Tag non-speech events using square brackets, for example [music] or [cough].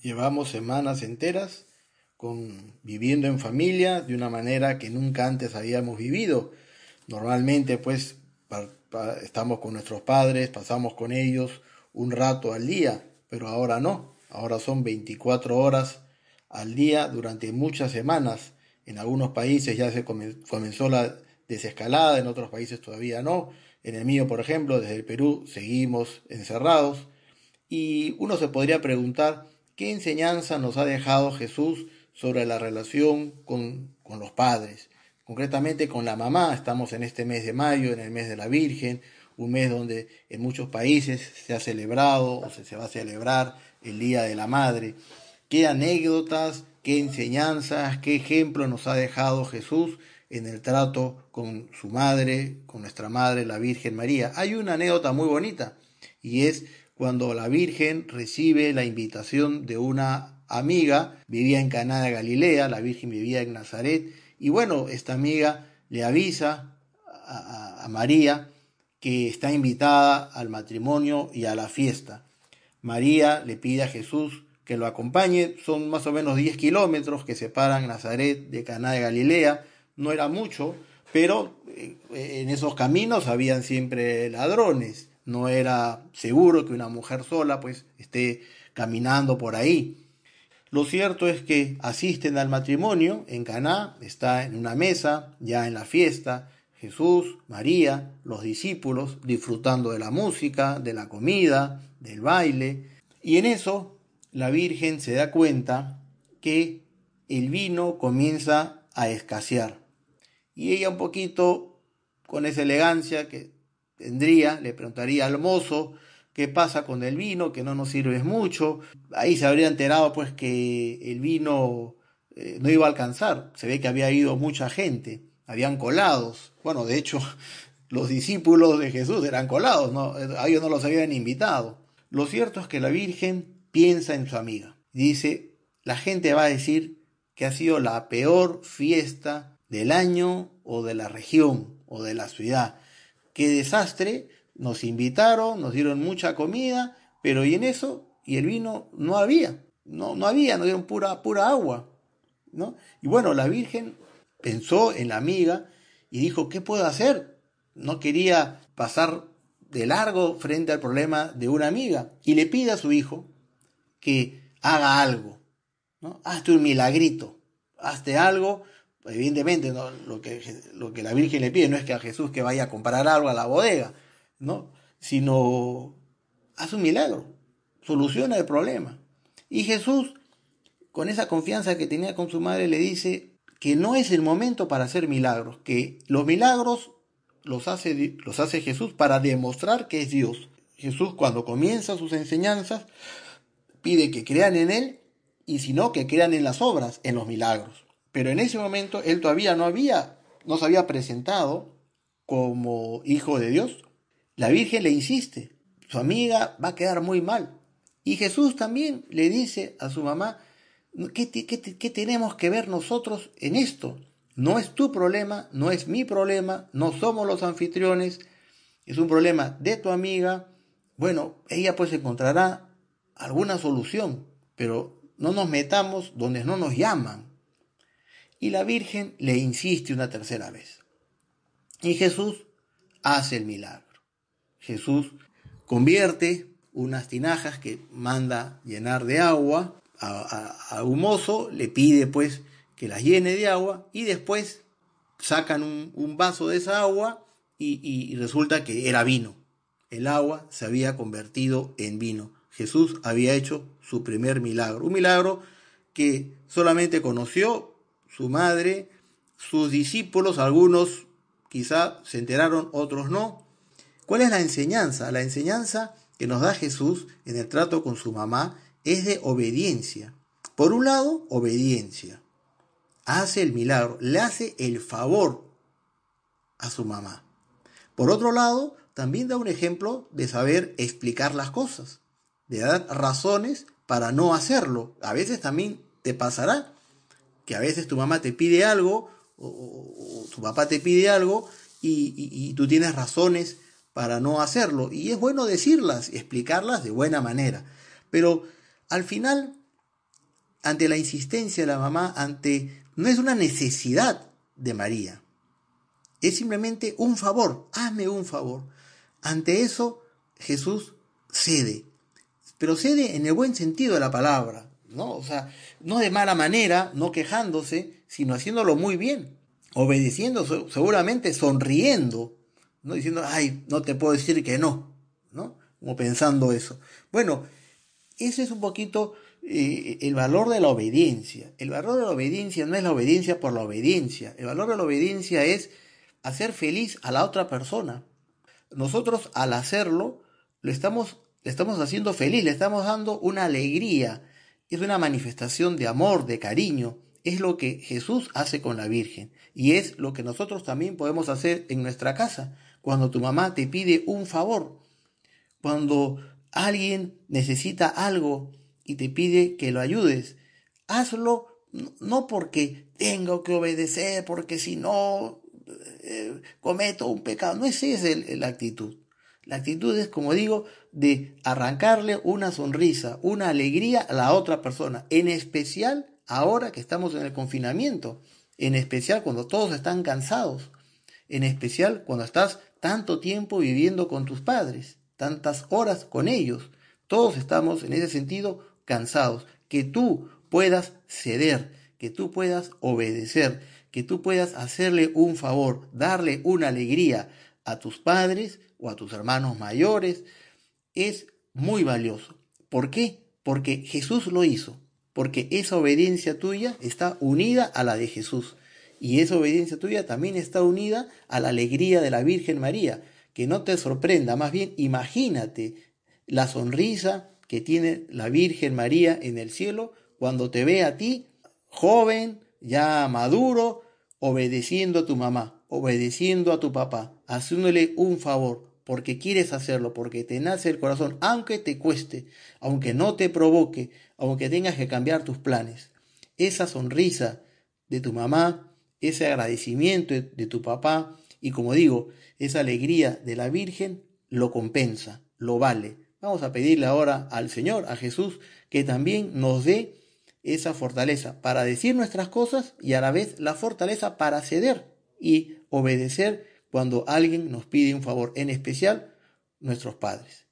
Llevamos semanas enteras con, viviendo en familia de una manera que nunca antes habíamos vivido. Normalmente pues estamos con nuestros padres, pasamos con ellos un rato al día, pero ahora no. Ahora son 24 horas al día durante muchas semanas. En algunos países ya se comenzó la desescalada, en otros países todavía no. En el mío, por ejemplo, desde el Perú seguimos encerrados. Y uno se podría preguntar, ¿qué enseñanza nos ha dejado Jesús sobre la relación con, con los padres? Concretamente con la mamá, estamos en este mes de mayo, en el mes de la Virgen, un mes donde en muchos países se ha celebrado o se, se va a celebrar el Día de la Madre. ¿Qué anécdotas, qué enseñanzas, qué ejemplo nos ha dejado Jesús en el trato con su madre, con nuestra madre, la Virgen María? Hay una anécdota muy bonita y es cuando la Virgen recibe la invitación de una amiga, vivía en Caná de Galilea, la Virgen vivía en Nazaret, y bueno, esta amiga le avisa a, María que está invitada al matrimonio y a la fiesta. María le pide a Jesús que lo acompañe, son más o menos 10 kilómetros que separan Nazaret de Caná de Galilea, no era mucho, pero eh, en esos caminos habían siempre ladrones, no era seguro que una mujer sola pues esté caminando por ahí. Lo cierto es que asisten al matrimonio en Caná, está en una mesa, ya en la fiesta, Jesús, María, los discípulos, disfrutando de la música, de la comida, del baile. Y en eso la Virgen se da cuenta que el vino comienza a escasear. Y ella un poquito, con esa elegancia que tendría, le preguntaría al mozo, ¿qué pasa con el vino? Que no nos sirve mucho. Ahí se habría enterado pues que el vino eh, no iba a alcanzar. Se ve que había ido mucha gente habían colados. Bueno, de hecho, [laughs] los discípulos de Jesús eran colados, ¿no? a ellos no los habían invitado. Lo cierto es que la Virgen piensa en su amiga. Dice, la gente va a decir que ha sido la peor fiesta del año o de la región o de la ciudad. Qué desastre, nos invitaron, nos dieron mucha comida, pero y en eso, y el vino no había, no, no había, nos dieron pura, pura agua. ¿no? Y bueno, la Virgen pensó en la amiga y dijo, ¿qué puedo hacer? No quería pasar de largo frente al problema de una amiga y le pide a su hijo que haga algo, ¿no? Hazte un milagrito, hazte algo, evidentemente lo, que, lo que la Virgen le pide no es que a Jesús que vaya a comprar algo a la bodega, ¿no? Sino haz un milagro, soluciona el problema. Y Jesús, con esa confianza que tenía con su madre, le dice, que no es el momento para hacer milagros, que los milagros los hace, los hace Jesús para demostrar que es Dios. Jesús cuando comienza sus enseñanzas pide que crean en Él y si no, que crean en las obras, en los milagros. Pero en ese momento Él todavía no había, no se había presentado como hijo de Dios. La Virgen le insiste, su amiga va a quedar muy mal. Y Jesús también le dice a su mamá, ¿Qué, tenemos que ver nosotros en esto? No es tu problema, no es mi problema, no somos los anfitriones, es un problema de tu amiga. Bueno, ella pues encontrará alguna solución, pero no nos metamos donde no nos llaman. Y la Virgen le insiste una tercera vez. Y Jesús hace el milagro. Jesús convierte unas tinajas que manda llenar de agua a, un mozo, le pide pues que las llene de agua y después sacan un, vaso de esa agua y, resulta que era vino. El agua se había convertido en vino. Jesús había hecho su primer milagro. Un milagro que solamente conoció su madre, sus discípulos, algunos quizá se enteraron, otros no. ¿Cuál es la enseñanza? La enseñanza que nos da Jesús en el trato con su mamá es de obediencia. Por un lado, obediencia. Hace el milagro, le hace el favor a su mamá. Por otro lado, también da un ejemplo de saber explicar las cosas, de dar razones para no hacerlo. A veces también te pasará que a veces tu mamá te pide algo o, tu papá te pide algo y, tú tienes razones para no hacerlo. Y es bueno decirlas explicarlas de buena manera. Pero al final, ante la insistencia de la mamá, ante no es una necesidad de María, es simplemente un favor, hazme un favor. Ante eso Jesús cede, pero cede en el buen sentido de la palabra, ¿no? O sea, no de mala manera, no quejándose, sino haciéndolo muy bien, obedeciendo, seguramente sonriendo, no diciendo, ay, no te puedo decir que no, ¿no? Como pensando eso. Bueno, ese es un poquito eh, el valor de la obediencia. El valor de la obediencia no es la obediencia por la obediencia. El valor de la obediencia es hacer feliz a la otra persona. Nosotros al hacerlo, lo estamos, le estamos haciendo feliz, le estamos dando una alegría. Es una manifestación de amor, de cariño. Es lo que Jesús hace con la Virgen. Y es lo que nosotros también podemos hacer en nuestra casa. Cuando tu mamá te pide un favor. Cuando alguien necesita algo y te pide que lo ayudes, hazlo no porque tengo que obedecer, porque si no eh, cometo un pecado. No es esa la actitud. La actitud es, como digo, de arrancarle una sonrisa, una alegría a la otra persona, en especial ahora que estamos en el confinamiento, en especial cuando todos están cansados, en especial cuando estás tanto tiempo viviendo con tus padres, tantas horas con ellos. Todos estamos en ese sentido cansados. Que tú puedas ceder, que tú puedas obedecer, que tú puedas hacerle un favor, darle una alegría a tus padres o a tus hermanos mayores, es muy valioso. ¿Por qué? Porque Jesús lo hizo, porque esa obediencia tuya está unida a la de Jesús. Y esa obediencia tuya también está unida a la alegría de la Virgen María. Que no te sorprenda, más bien imagínate la sonrisa que tiene la Virgen María en el cielo cuando te ve a ti, joven, ya maduro, obedeciendo a tu mamá, obedeciendo a tu papá, haciéndole un favor, porque quieres hacerlo, porque te nace el corazón, aunque te cueste, aunque no te provoque, aunque tengas que cambiar tus planes. Esa sonrisa de tu mamá, ese agradecimiento de tu papá y como digo, esa alegría de la Virgen lo compensa, lo vale. Vamos a pedirle ahora al Señor, a Jesús, que también nos dé esa fortaleza para decir nuestras cosas y a la vez la fortaleza para ceder y obedecer cuando alguien nos pide un favor, en especial nuestros padres.